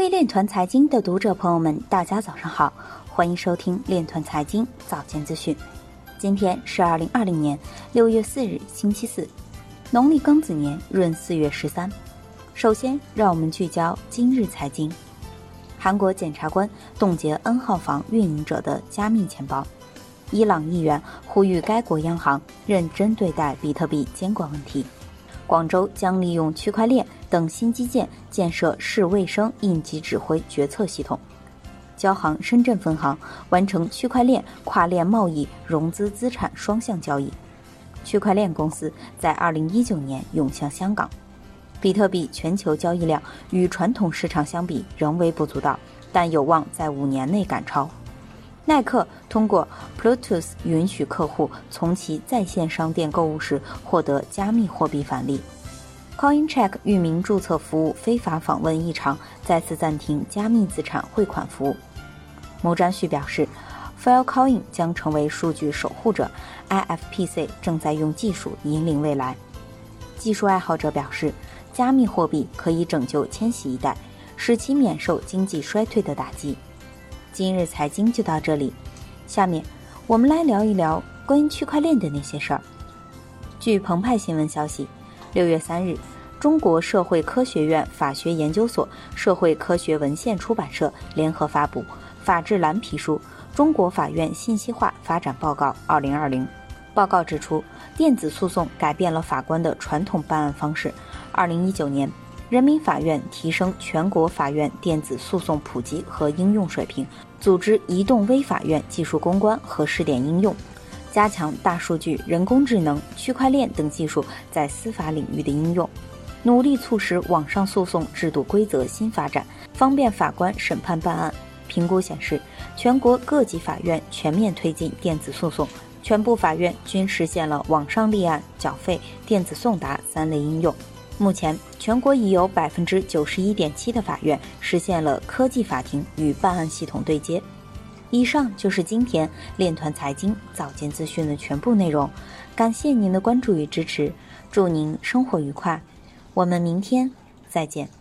位链团财经的读者朋友们，大家早上好，欢迎收听链团财经早间资讯。今天是二零二零年六月四日，星期四，农历庚子年闰四月十三。首先，让我们聚焦今日财经。韩国检察官冻结 N 号房运营者的加密钱包。伊朗议员呼吁该国央行认真对待比特币监管问题。广州将利用区块链等新基建建设市卫生应急指挥决策系统。交行深圳分行完成区块链跨链贸易融资资产双向交易。区块链公司在二零一九年涌向香港。比特币全球交易量与传统市场相比仍微不足道，但有望在五年内赶超。耐克通过 Bluetooth 允许客户从其在线商店购物时获得加密货币返利。Coincheck 域名注册服务非法访问异常，再次暂停加密资产汇款服务。某占旭表示，Filecoin 将成为数据守护者，IFPC 正在用技术引领未来。技术爱好者表示。加密货币可以拯救千禧一代，使其免受经济衰退的打击。今日财经就到这里，下面我们来聊一聊关于区块链的那些事儿。据澎湃新闻消息，六月三日，中国社会科学院法学研究所、社会科学文献出版社联合发布《法治蓝皮书：中国法院信息化发展报告（二零二零）》。报告指出，电子诉讼改变了法官的传统办案方式。二零一九年，人民法院提升全国法院电子诉讼普及和应用水平，组织移动微法院技术攻关和试点应用，加强大数据、人工智能、区块链等技术在司法领域的应用，努力促使网上诉讼制度规则新发展，方便法官审判办案。评估显示，全国各级法院全面推进电子诉讼，全部法院均实现了网上立案、缴费、电子送达三类应用。目前，全国已有百分之九十一点七的法院实现了科技法庭与办案系统对接。以上就是今天链团财经早间资讯的全部内容，感谢您的关注与支持，祝您生活愉快，我们明天再见。